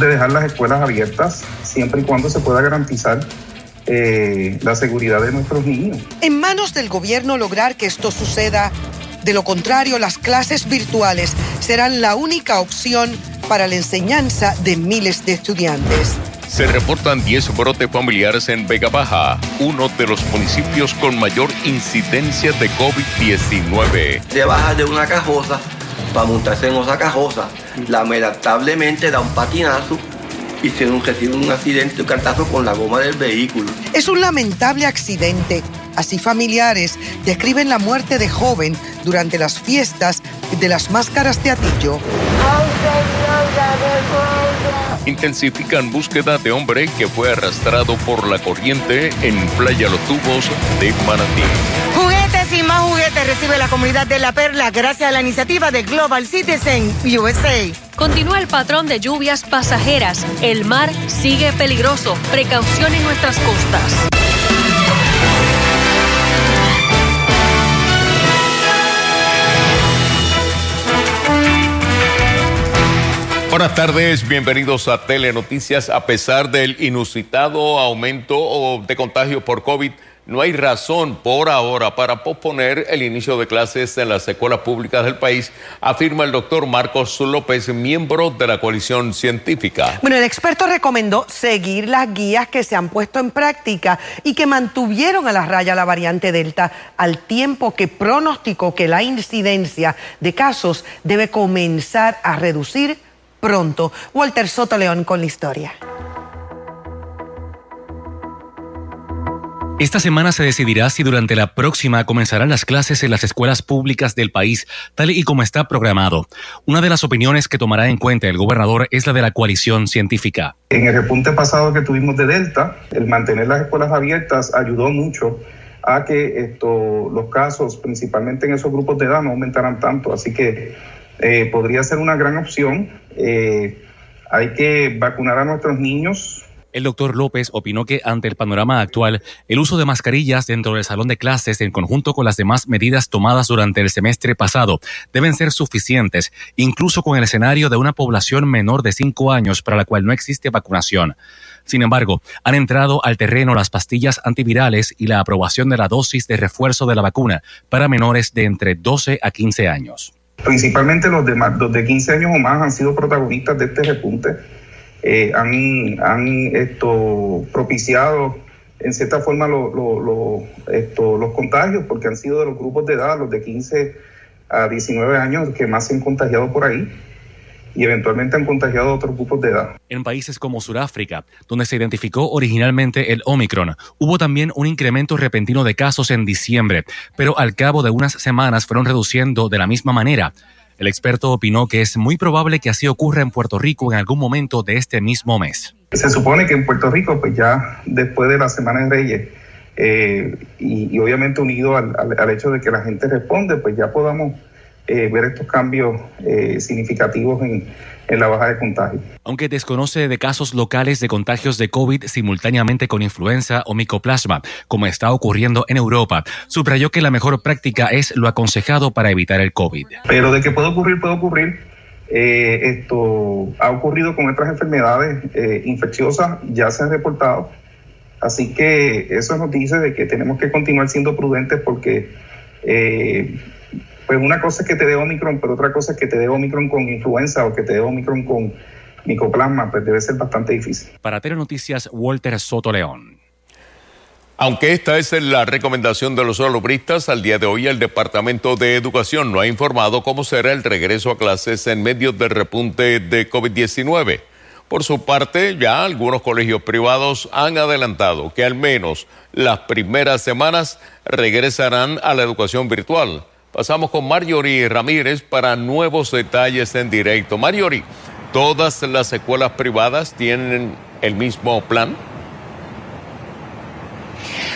de dejar las escuelas abiertas siempre y cuando se pueda garantizar eh, la seguridad de nuestros niños. En manos del gobierno lograr que esto suceda. De lo contrario, las clases virtuales serán la única opción para la enseñanza de miles de estudiantes. Se reportan 10 brotes familiares en Vega Baja, uno de los municipios con mayor incidencia de COVID-19. Se baja de una cajosa para montarse en otra cajosa. Lamentablemente da un patinazo y se recibe un accidente, un cantazo con la goma del vehículo. Es un lamentable accidente. Así familiares describen la muerte de joven durante las fiestas de las máscaras de Atillo. Intensifican búsqueda de hombre que fue arrastrado por la corriente en Playa Los Tubos de Manatí. Recibe la comunidad de La Perla gracias a la iniciativa de Global Citizen USA. Continúa el patrón de lluvias pasajeras. El mar sigue peligroso. Precaución en nuestras costas. Buenas tardes, bienvenidos a Telenoticias. A pesar del inusitado aumento de contagios por COVID, no hay razón por ahora para posponer el inicio de clases en las escuelas públicas del país, afirma el doctor Marcos López, miembro de la coalición científica. Bueno, el experto recomendó seguir las guías que se han puesto en práctica y que mantuvieron a la raya la variante Delta al tiempo que pronosticó que la incidencia de casos debe comenzar a reducir pronto. Walter Soto León con la historia. Esta semana se decidirá si durante la próxima comenzarán las clases en las escuelas públicas del país, tal y como está programado. Una de las opiniones que tomará en cuenta el gobernador es la de la coalición científica. En el repunte pasado que tuvimos de Delta, el mantener las escuelas abiertas ayudó mucho a que esto, los casos, principalmente en esos grupos de edad, no aumentaran tanto. Así que eh, podría ser una gran opción. Eh, hay que vacunar a nuestros niños. El doctor López opinó que ante el panorama actual, el uso de mascarillas dentro del salón de clases en conjunto con las demás medidas tomadas durante el semestre pasado deben ser suficientes, incluso con el escenario de una población menor de 5 años para la cual no existe vacunación. Sin embargo, han entrado al terreno las pastillas antivirales y la aprobación de la dosis de refuerzo de la vacuna para menores de entre 12 a 15 años principalmente los de, los de 15 años o más han sido protagonistas de este repunte, eh, han, han esto, propiciado en cierta forma esto, los contagios, porque han sido de los grupos de edad, los de 15 a 19 años, que más se han contagiado por ahí y eventualmente han contagiado a otros grupos de edad. En países como Sudáfrica, donde se identificó originalmente el Omicron, hubo también un incremento repentino de casos en diciembre, pero al cabo de unas semanas fueron reduciendo de la misma manera. El experto opinó que es muy probable que así ocurra en Puerto Rico en algún momento de este mismo mes. Se supone que en Puerto Rico, pues ya después de la Semana de Reyes, eh, y, obviamente unido al, al hecho de que la gente responde, pues ya podamos eh, ver estos cambios eh, significativos en, en, la baja de contagio. Aunque desconoce de casos locales de contagios de COVID simultáneamente con influenza o micoplasma, como está ocurriendo en Europa, subrayó que la mejor práctica es lo aconsejado para evitar el COVID. Pero de que puede ocurrir, puede ocurrir. Eh, esto ha ocurrido con otras enfermedades infecciosas, ya se han reportado. Así que eso nos dice de que tenemos que continuar siendo prudentes porque pues una cosa es que te dé Omicron, pero otra cosa es que te dé Omicron con influenza o que te dé Omicron con micoplasma, pues debe ser bastante difícil. Para Noticias, Walter Soto León. Aunque esta es la recomendación de los salubristas, al día de hoy el Departamento de Educación no ha informado cómo será el regreso a clases en medio del repunte de COVID-19. Por su parte, ya algunos colegios privados han adelantado que al menos las primeras semanas regresarán a la educación virtual. Pasamos con Marjorie Ramírez para nuevos detalles en directo. Marjorie, ¿todas las escuelas privadas tienen el mismo plan?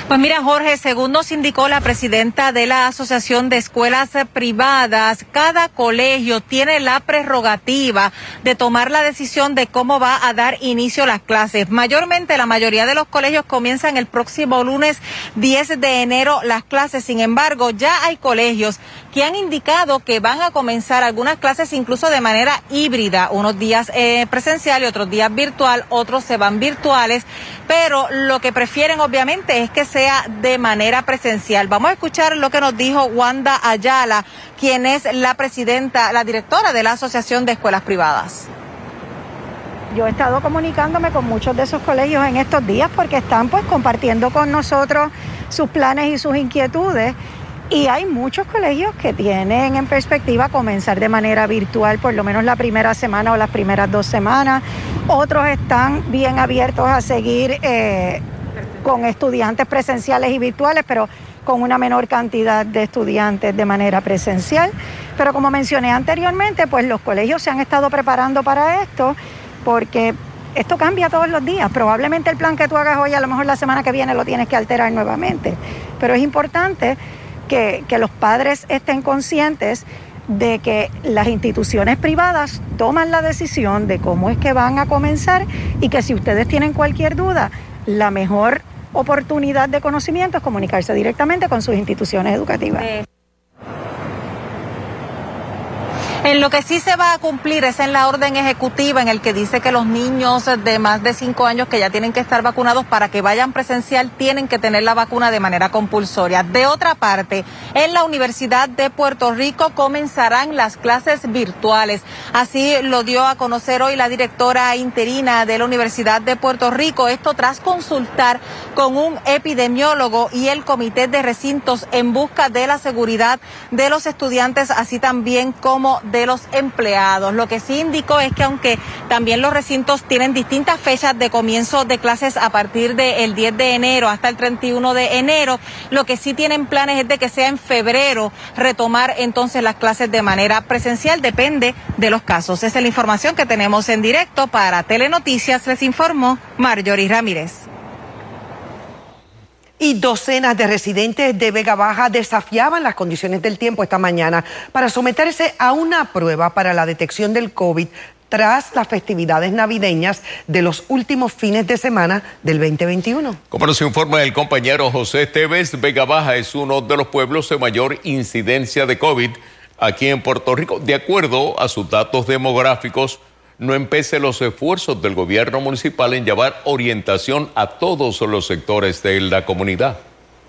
Pues mira, Jorge, según nos indicó la presidenta de la Asociación de Escuelas Privadas, cada colegio tiene la prerrogativa de tomar la decisión de cómo va a dar inicio las clases. Mayormente, la mayoría de los colegios comienzan el próximo lunes 10 de enero las clases. Sin embargo, ya hay colegios que han indicado que van a comenzar algunas clases incluso de manera híbrida, unos días eh, presencial y otros días virtual, otros se van virtuales, pero lo que prefieren obviamente es que sea de manera presencial. Vamos a escuchar lo que nos dijo Wanda Ayala, quien es la presidenta, la directora de la Asociación de Escuelas Privadas. Yo he estado comunicándome con muchos de esos colegios en estos días porque están pues compartiendo con nosotros sus planes y sus inquietudes. Y hay muchos colegios que tienen en perspectiva comenzar de manera virtual por lo menos la primera semana o las primeras dos semanas. Otros están bien abiertos a seguir eh, con estudiantes presenciales y virtuales, pero con una menor cantidad de estudiantes de manera presencial. Pero como mencioné anteriormente, pues los colegios se han estado preparando para esto porque esto cambia todos los días. Probablemente el plan que tú hagas hoy, a lo mejor la semana que viene lo tienes que alterar nuevamente. Pero es importante que, que los padres estén conscientes de que las instituciones privadas toman la decisión de cómo es que van a comenzar y que si ustedes tienen cualquier duda, la mejor oportunidad de conocimiento es comunicarse directamente con sus instituciones educativas. En lo que sí se va a cumplir es en la orden ejecutiva en el que dice que los niños de más de cinco años que ya tienen que estar vacunados para que vayan presencial tienen que tener la vacuna de manera compulsoria. De otra parte, en la Universidad de Puerto Rico comenzarán las clases virtuales. Así lo dio a conocer hoy la directora interina de la Universidad de Puerto Rico. Esto tras consultar con un epidemiólogo y el comité de recintos en busca de la seguridad de los estudiantes, así también como los empleados. Lo que sí indicó es que aunque también los recintos tienen distintas fechas de comienzo de clases a partir del 10 de enero hasta el 31 de enero, lo que sí tienen planes es de que sea en febrero retomar entonces las clases de manera presencial, depende de los casos. Esa es la información que tenemos en directo para Telenoticias, les informó Marjorie Ramírez y docenas de residentes de Vega Baja desafiaban las condiciones del tiempo esta mañana para someterse a una prueba para la detección del COVID tras las festividades navideñas de los últimos fines de semana del 2021. Como nos informa el compañero José Tevez, Vega Baja es uno de los pueblos de mayor incidencia de COVID aquí en Puerto Rico. De acuerdo a sus datos demográficos, no empece los esfuerzos del gobierno municipal en llevar orientación a todos los sectores de la comunidad.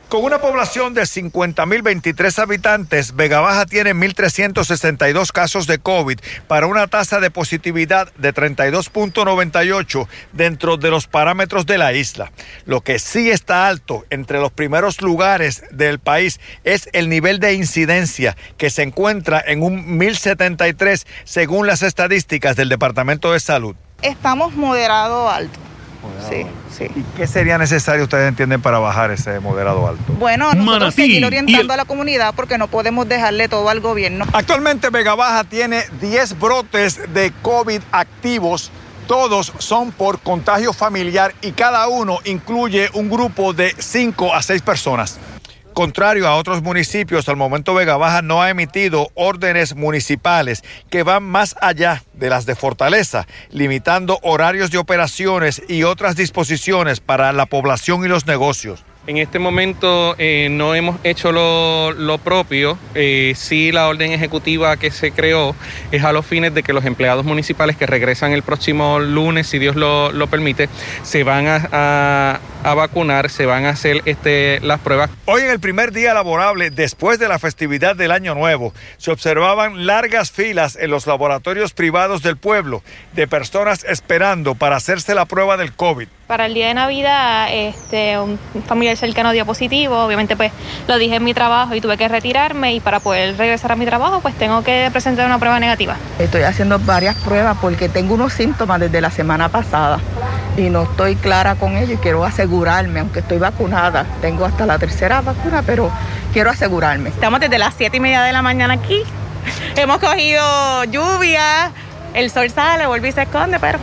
Con una población de 50.023 habitantes, Vega Baja tiene 1.362 casos de COVID para una tasa de positividad de 32.98 dentro de los parámetros de la isla. Lo que sí está alto entre los primeros lugares del país es el nivel de incidencia que se encuentra en un 1.073 según las estadísticas del Departamento de Salud. Estamos moderado alto. Sí, sí. ¿Y qué sería necesario, ustedes entienden, para bajar ese moderado alto? Bueno, nosotros seguir orientando a la comunidad porque no podemos dejarle todo al gobierno. Actualmente Vega Baja tiene 10 brotes de COVID activos. Todos son por contagio familiar y cada uno incluye un grupo de 5 a 6 personas. Contrario a otros municipios, al momento Vega Baja no ha emitido órdenes municipales que van más allá de las de Fortaleza, limitando horarios de operaciones y otras disposiciones para la población y los negocios. En este momento eh, no hemos hecho lo, propio. Eh, sí, la orden ejecutiva que se creó es a los fines de que los empleados municipales que regresan el próximo lunes, si Dios lo, permite, se van a, vacunar, se van a hacer este, las pruebas. Hoy en el primer día laborable, después de la festividad del Año Nuevo, se observaban largas filas en los laboratorios privados del pueblo de personas esperando para hacerse la prueba del COVID. Para el día de Navidad, este, un familiar cercano dio positivo, obviamente pues lo dije en mi trabajo y tuve que retirarme y para poder regresar a mi trabajo pues tengo que presentar una prueba negativa. Estoy haciendo varias pruebas porque tengo unos síntomas desde la semana pasada y no estoy clara con ello y quiero asegurarme, aunque estoy vacunada, tengo hasta la tercera vacuna, pero quiero asegurarme. Estamos desde las siete y media de la mañana aquí, hemos cogido lluvia, el sol sale, vuelve y se esconde, pero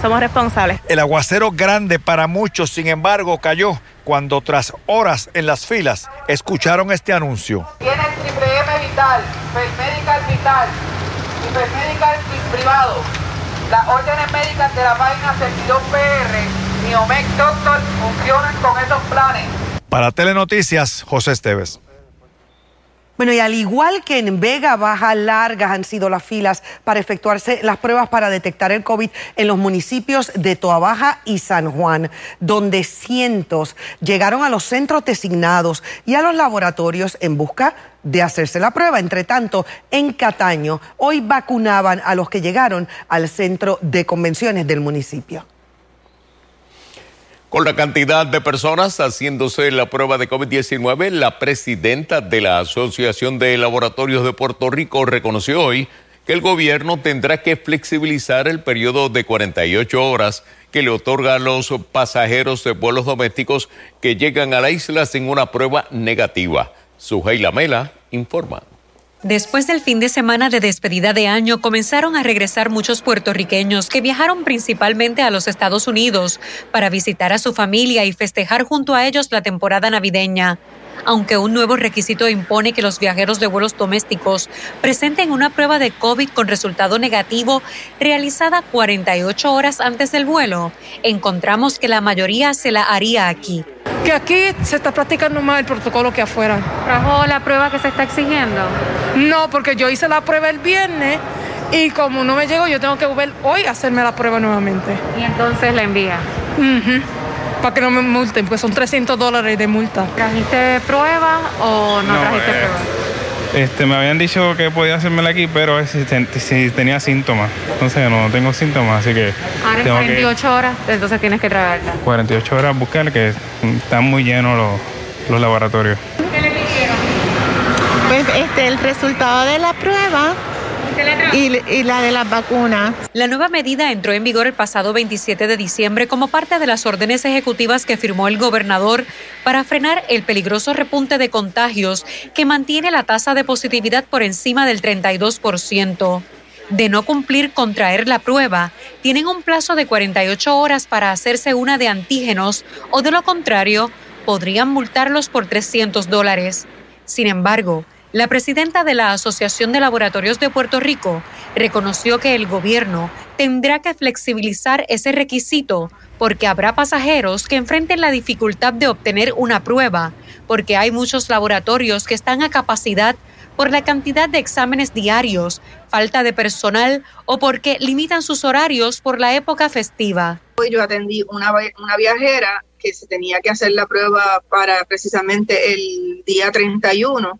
somos responsables. El aguacero grande para muchos, sin embargo, cayó cuando tras horas en las filas escucharon este anuncio. Tiene triple M Vital, Medical Vital, Medical privado. Las órdenes médicas de la página 62PR y Omec Doctor funcionan con esos planes. Para Telenoticias, José Esteves. Bueno, y al igual que en Vega Baja, largas han sido las filas para efectuarse las pruebas para detectar el COVID en los municipios de Toa Baja y San Juan, donde cientos llegaron a los centros designados y a los laboratorios en busca de hacerse la prueba. Entre tanto, en Cataño, hoy vacunaban a los que llegaron al centro de convenciones del municipio. Con la cantidad de personas haciéndose la prueba de COVID-19, la presidenta de la Asociación de Laboratorios de Puerto Rico reconoció hoy que el gobierno tendrá que flexibilizar el periodo de 48 horas que le otorga a los pasajeros de vuelos domésticos que llegan a la isla sin una prueba negativa. Suheila Mela informa. Después del fin de semana de despedida de año, comenzaron a regresar muchos puertorriqueños que viajaron principalmente a los Estados Unidos para visitar a su familia y festejar junto a ellos la temporada navideña aunque un nuevo requisito impone que los viajeros de vuelos domésticos presenten una prueba de COVID con resultado negativo realizada 48 horas antes del vuelo, encontramos que la mayoría se la haría aquí. Que aquí se está practicando más el protocolo que afuera. ¿Trajo la prueba que se está exigiendo? No, porque yo hice la prueba el viernes y como no me llegó, yo tengo que volver hoy a hacerme la prueba nuevamente. Y entonces la envía para que no me multen, pues son 300 dólares de multa. ¿Trajiste prueba o no, trajiste eh, prueba? Este, me habían dicho que podía hacérmela aquí, pero si, tenía síntomas. Entonces no tengo síntomas, así que... Ahora en 48 horas, entonces tienes que traerla. 48 horas buscar, que están muy llenos los, los laboratorios. ¿Qué le pidieron? Pues este, el resultado de la prueba y, la de las vacunas. La nueva medida entró en vigor el pasado 27 de diciembre como parte de las órdenes ejecutivas que firmó el gobernador para frenar el peligroso repunte de contagios que mantiene la tasa de positividad por encima del 32%. De no cumplir con traer la prueba, tienen un plazo de 48 horas para hacerse una de antígenos o de lo contrario, podrían multarlos por 300 dólares. Sin embargo, la presidenta de la Asociación de Laboratorios de Puerto Rico reconoció que el gobierno tendrá que flexibilizar ese requisito porque habrá pasajeros que enfrenten la dificultad de obtener una prueba, porque hay muchos laboratorios que están a capacidad por la cantidad de exámenes diarios, falta de personal o porque limitan sus horarios por la época festiva. Hoy yo atendí una, una viajera que se tenía que hacer la prueba para precisamente el día 31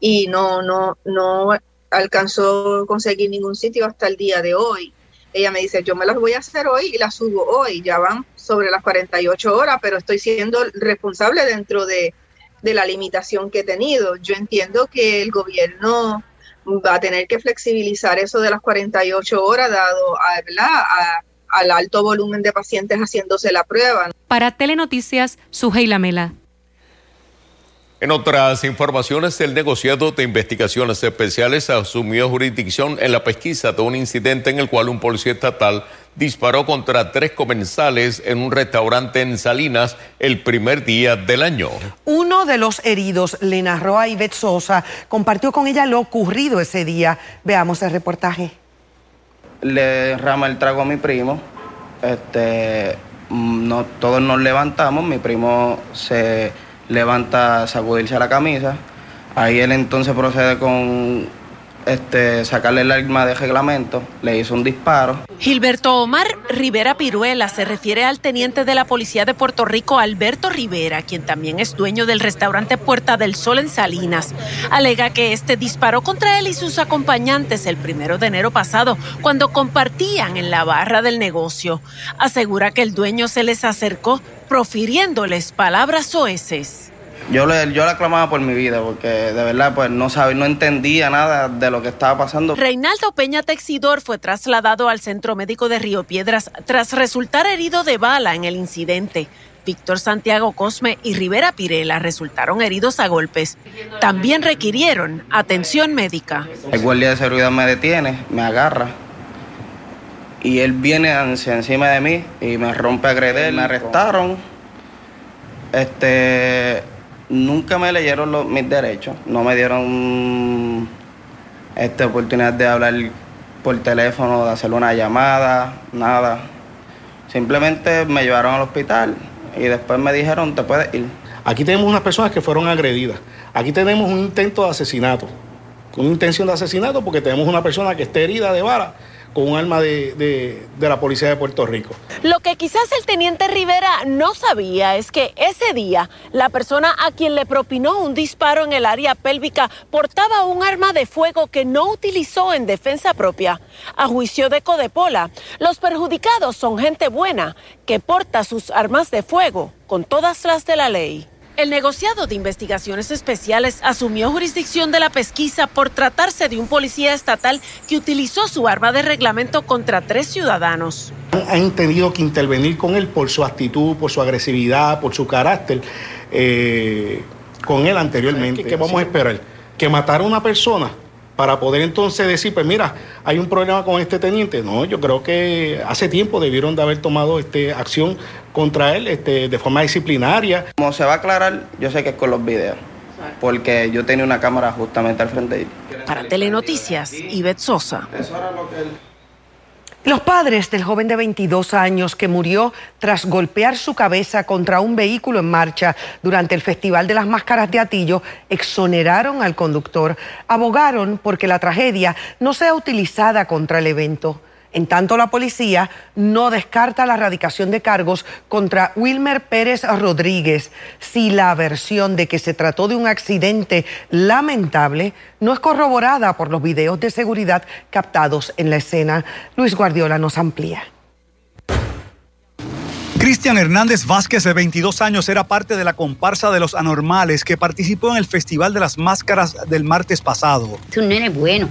y no, no, no alcanzó a conseguir ningún sitio hasta el día de hoy. Ella me dice, yo me las voy a hacer hoy y las subo hoy, ya van sobre las 48 horas, pero estoy siendo responsable dentro de, la limitación que he tenido. Yo entiendo que el gobierno va a tener que flexibilizar eso de las 48 horas dado a, al alto volumen de pacientes haciéndose la prueba. Para Telenoticias, Suheila Mela. En otras informaciones, el negociado de investigaciones especiales asumió jurisdicción en la pesquisa de un incidente en el cual un policía estatal disparó contra tres comensales en un restaurante en Salinas el primer día del año. Uno de los heridos le narró a Ivette Sosa, compartió con ella lo ocurrido ese día. Veamos el reportaje. Le rama el trago a mi primo. Este, mm, no, todos nos levantamos, mi primo se levanta, sacudirse la camisa. Ahí él entonces procede con este, sacarle el arma de reglamento, le hizo un disparo. Gilberto Omar Rivera Piruela se refiere al teniente de la Policía de Puerto Rico, Alberto Rivera, quien también es dueño del restaurante Puerta del Sol en Salinas. Alega que este disparó contra él y sus acompañantes el primero de enero pasado, cuando compartían en la barra del negocio. Asegura que el dueño se les acercó profiriéndoles palabras soeces. Yo le, yo aclamaba por mi vida porque de verdad pues no sabía, no entendía nada de lo que estaba pasando. Reinaldo Peña Texidor fue trasladado al Centro Médico de Río Piedras tras resultar herido de bala en el incidente. Víctor Santiago Cosme y Rivera Pirela resultaron heridos a golpes. También requirieron atención médica. El guardia de seguridad me detiene, me agarra y él viene encima de mí y me rompe a agreder. Me arrestaron Este, nunca me leyeron los, mis derechos, no me dieron esta oportunidad de hablar por teléfono, de hacer una llamada, nada. Simplemente me llevaron al hospital y después me dijeron, te puedes ir. Aquí tenemos unas personas que fueron agredidas. Aquí tenemos un intento de asesinato. Una intención de asesinato porque tenemos una persona que está herida de vara con un arma de, la Policía de Puerto Rico. Lo que quizás el teniente Rivera no sabía es que ese día la persona a quien le propinó un disparo en el área pélvica portaba un arma de fuego que no utilizó en defensa propia. A juicio de Codepola, los perjudicados son gente buena que porta sus armas de fuego con todas las de la ley. El negociado de investigaciones especiales asumió jurisdicción de la pesquisa por tratarse de un policía estatal que utilizó su arma de reglamento contra tres ciudadanos. Han tenido que intervenir con él por su actitud, por su agresividad, por su carácter eh, con él anteriormente. ¿Qué vamos a esperar? Que matar a una persona para poder entonces decir, pues mira, hay un problema con este teniente. No, yo creo que hace tiempo debieron de haber tomado este, acción contra él este, de forma disciplinaria. Como se va a aclarar, yo sé que es con los videos, porque yo tenía una cámara justamente al frente de él. Para Telenoticias, Ivette Sosa. Eso era lo que él... Los padres del joven de 22 años que murió tras golpear su cabeza contra un vehículo en marcha durante el Festival de las Máscaras de Atillo exoneraron al conductor, abogaron porque la tragedia no sea utilizada contra el evento. En tanto, la policía no descarta la erradicación de cargos contra Wilmer Pérez Rodríguez si la versión de que se trató de un accidente lamentable no es corroborada por los videos de seguridad captados en la escena. Luis Guardiola nos amplía. Cristian Hernández Vázquez, de 22 años, era parte de la comparsa de los anormales que participó en el Festival de las Máscaras del martes pasado. Es un nene bueno,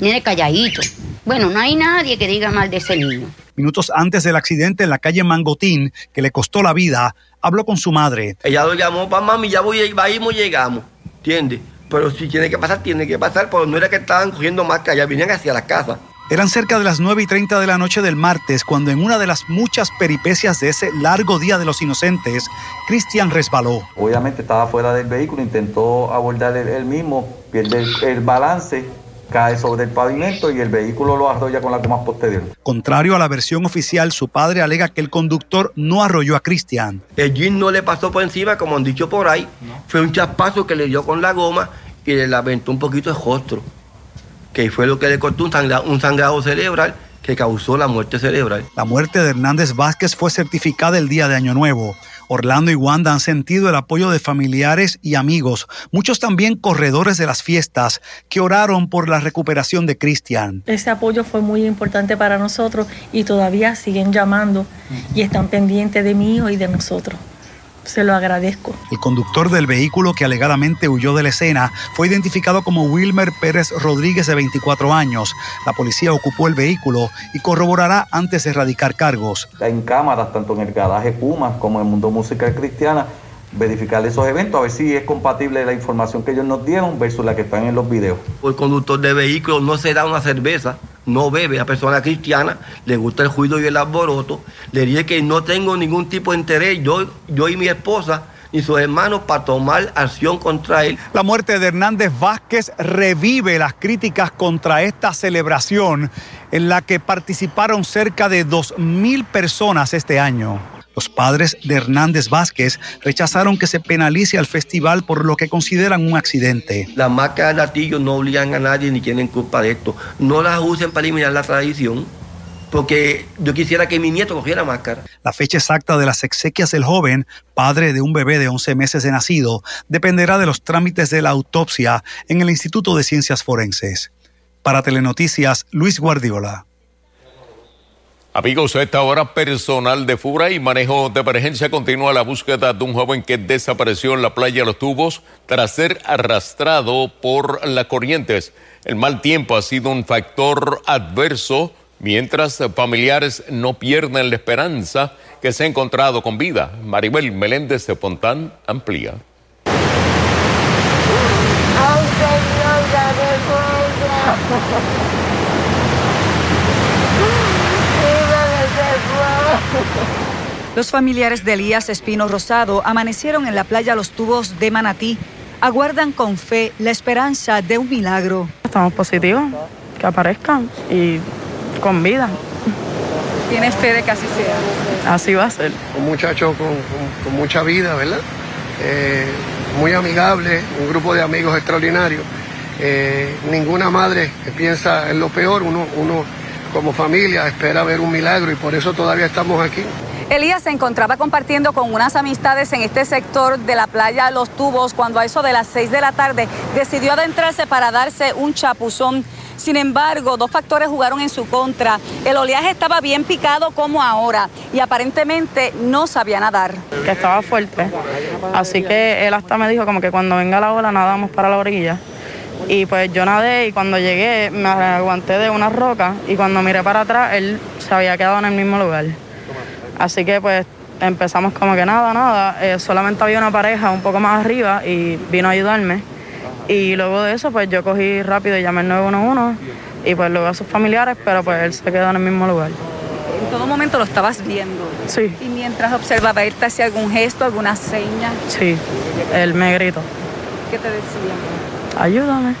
nene calladito bueno, no hay nadie que diga mal de ese niño. Minutos antes del accidente en la calle Mangotín, que le costó la vida, habló con su madre. Ella lo llamó, para mami, ya voy, y llegamos, ¿entiendes? Pero si tiene que pasar, tiene que pasar, porque no era que estaban cogiendo más que allá, venían hacia la casa. Eran cerca de las 9 y 30 de la noche del martes cuando en una de las muchas peripecias de ese largo día de los inocentes, Cristian resbaló. Obviamente estaba fuera del vehículo, intentó abordar él, mismo, pierde el balance cae sobre el pavimento y el vehículo lo arrolla con la goma posterior. Contrario a la versión oficial, su padre alega que el conductor no arrolló a Cristian. El jeep no le pasó por encima, como han dicho por ahí. Fue un chaspazo que le dio con la goma y le aventó un poquito de rostro, que fue lo que le cortó un un sangrado cerebral que causó la muerte cerebral. La muerte de Hernández Vázquez fue certificada el día de Año Nuevo. Orlando y Wanda han sentido el apoyo de familiares y amigos, muchos también corredores de las fiestas, que oraron por la recuperación de Cristian. Ese apoyo fue muy importante para nosotros y todavía siguen llamando y están pendientes de mí y de nosotros. Se lo agradezco. El conductor del vehículo que alegadamente huyó de la escena fue identificado como Wilmer Pérez Rodríguez de 24 años. La policía ocupó el vehículo y corroborará antes de erradicar cargos. En cámaras, tanto en el garaje Puma como en el mundo musical cristiana, verificar esos eventos, a ver si es compatible la información que ellos nos dieron versus la que están en los videos. El conductor de vehículos no se da una cerveza, no bebe, a persona cristiana, le gusta el ruido y el alboroto, le dije que no tengo ningún tipo de interés, yo, yo y mi esposa, ni sus hermanos para tomar acción contra él. La muerte de Hernández Vázquez revive las críticas contra esta celebración en la que participaron cerca de 2.000 personas este año. Los padres de Hernández Vázquez rechazaron que se penalice al festival por lo que consideran un accidente. Las marcas de latillo no obligan a nadie ni tienen culpa de esto. No las usen para eliminar la tradición porque yo quisiera que mi nieto cogiera máscara. La fecha exacta de las exequias del joven, padre de un bebé de 11 meses de nacido, dependerá de los trámites de la autopsia en el Instituto de Ciencias Forenses. Para Telenoticias, Luis Guardiola. Amigos, a esta hora personal de FURA y manejo de emergencia continúa la búsqueda de un joven que desapareció en la playa Los Tubos tras ser arrastrado por las corrientes. El mal tiempo ha sido un factor adverso mientras familiares no pierden la esperanza que se ha encontrado con vida. Maribel Meléndez de Pontán amplía. Los familiares de Elías Espino Rosado amanecieron en la playa Los Tubos de Manatí. Aguardan con fe la esperanza de un milagro. Estamos positivos, que aparezcan y con vida. ¿Tienes fe de que así sea? Así va a ser. Un muchacho con, con- con mucha vida, ¿verdad? Eh, muy amigable, un grupo de amigos extraordinarios. Eh, ninguna madre piensa en lo peor, uno, uno como familia espera ver un milagro y por eso todavía estamos aquí. Elías se encontraba compartiendo con unas amistades en este sector de la playa Los Tubos cuando a eso de las 6 de la tarde decidió adentrarse para darse un chapuzón. Sin embargo, dos factores jugaron en su contra. El oleaje estaba bien picado como ahora y aparentemente no sabía nadar. Que estaba fuerte. Así que él hasta me dijo como que cuando venga la ola nadamos para la orilla. Y pues yo nadé y cuando llegué me aguanté de una roca y cuando miré para atrás él se había quedado en el mismo lugar. Así que pues empezamos como que nada, nada. Eh, solamente había una pareja un poco más arriba y vino a ayudarme. Y luego de eso pues yo cogí rápido y llamé al 911 y pues luego a sus familiares, pero pues él se quedó en el mismo lugar. En todo momento lo estabas viendo. Sí. Y mientras observaba, él te hacía algún gesto, alguna seña. Sí, él me gritó, ¿Qué te decía? Ayúdame.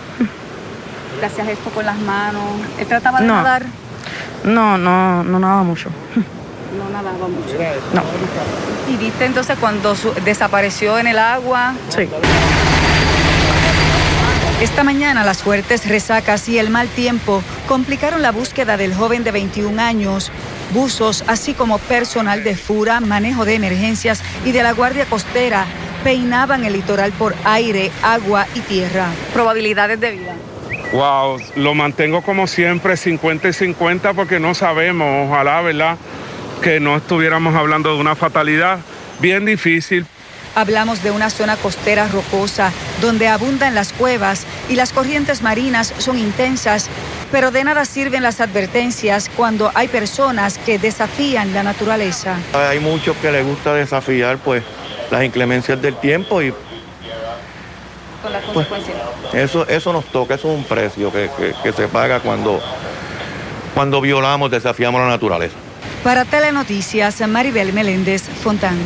¿Te hacía gesto con las manos? ¿Él trataba de No. nadar? No, no, no nada mucho. No nadaba mucho. No. ¿Y viste entonces cuando desapareció en el agua? Sí. Esta mañana las fuertes resacas y el mal tiempo complicaron la búsqueda del joven de 21 años. Buzos, así como personal de FURA, manejo de emergencias y de la Guardia Costera peinaban el litoral por aire, agua y tierra. Probabilidades de vida. Wow, lo mantengo como siempre 50 y 50 porque no sabemos, ojalá, ¿verdad? Que no estuviéramos hablando de una fatalidad bien difícil. Hablamos de una zona costera rocosa donde abundan las cuevas y las corrientes marinas son intensas, pero de nada sirven las advertencias cuando hay personas que desafían la naturaleza. Hay muchos que les gusta desafiar pues las inclemencias del tiempo y Con las Pues, consecuencias. eso, eso nos toca, eso es un precio que, que- que se paga cuando, cuando violamos, desafiamos la naturaleza. Para Telenoticias, Maribel Meléndez Fontán.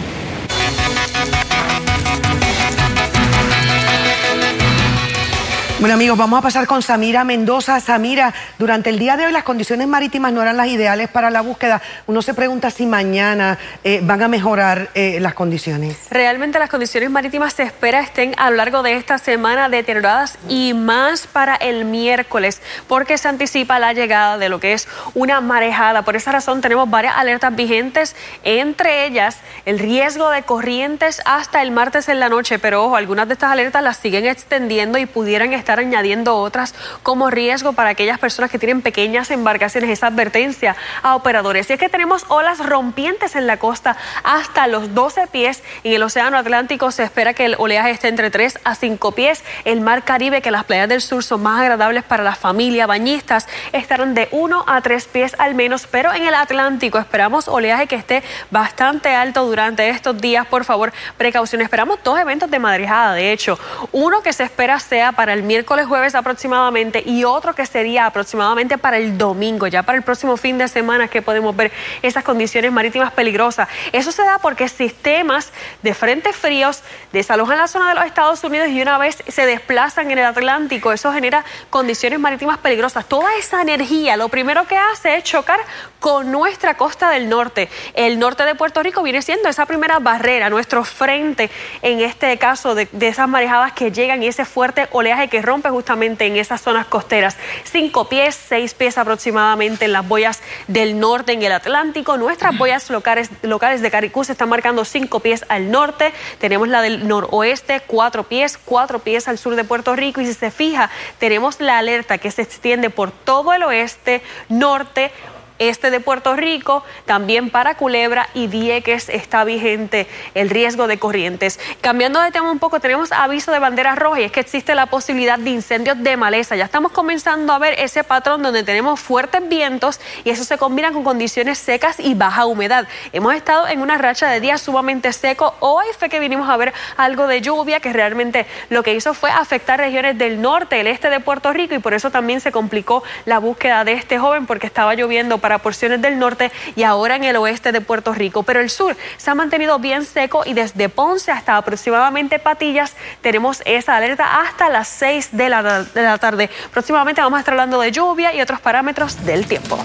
Bueno amigos, vamos a pasar con Samira Mendoza. Samira, durante el día de hoy las condiciones marítimas no eran las ideales para la búsqueda. Uno se pregunta si mañana eh, van a mejorar eh, las condiciones. Realmente las condiciones marítimas se espera estén a lo largo de esta semana deterioradas y más para el miércoles, porque se anticipa la llegada de lo que es una marejada. Por esa razón tenemos varias alertas vigentes, entre ellas el riesgo de corrientes hasta el martes en la noche, pero ojo, algunas de estas alertas las siguen extendiendo y pudieran estar añadiendo otras como riesgo para aquellas personas que tienen pequeñas embarcaciones. Esa advertencia a operadores. Y es que tenemos olas rompientes en la costa hasta los 12 pies. En el Océano Atlántico se espera que el oleaje esté entre 3 a 5 pies. El Mar Caribe, que las playas del sur son más agradables para la familia, bañistas, estarán de 1 a 3 pies al menos. Pero en el Atlántico esperamos oleaje que esté bastante alto durante estos días. Por favor, precaución. Esperamos dos eventos de madrejada, de hecho. Uno que se espera sea para el miércoles, jueves aproximadamente y otro que sería aproximadamente para el domingo, ya para el próximo fin de semana que podemos ver esas condiciones marítimas peligrosas. Eso se da porque sistemas de frentes fríos desalojan la zona de los Estados Unidos y una vez se desplazan en el Atlántico, eso genera condiciones marítimas peligrosas. Toda esa energía lo primero que hace es chocar con nuestra costa del norte. El norte de Puerto Rico viene siendo esa primera barrera, nuestro frente en este caso de, de esas marejadas que llegan y ese fuerte oleaje que rompe justamente en esas zonas costeras. Cinco pies, seis pies aproximadamente en las boyas del norte en el Atlántico. Nuestras boyas locales, locales de Caricú se están marcando cinco pies al norte. Tenemos la del noroeste, cuatro pies, cuatro pies al sur de Puerto Rico. Y si se fija, tenemos la alerta que se extiende por todo el oeste, norte, este de Puerto Rico, también para Culebra y Vieques está vigente el riesgo de corrientes. Cambiando de tema un poco, tenemos aviso de bandera roja y es que existe la posibilidad de incendios de maleza. Ya estamos comenzando a ver ese patrón donde tenemos fuertes vientos y eso se combina con condiciones secas y baja humedad. Hemos estado en una racha de días sumamente seco. Hoy fue que vinimos a ver algo de lluvia que realmente lo que hizo fue afectar regiones del norte, el este de Puerto Rico y por eso también se complicó la búsqueda de este joven porque estaba lloviendo para porciones del norte y ahora en el oeste de Puerto Rico. Pero el sur se ha mantenido bien seco y desde Ponce hasta aproximadamente Patillas tenemos esa alerta hasta las 6 de la, de la tarde. Próximamente vamos a estar hablando de lluvia y otros parámetros del tiempo.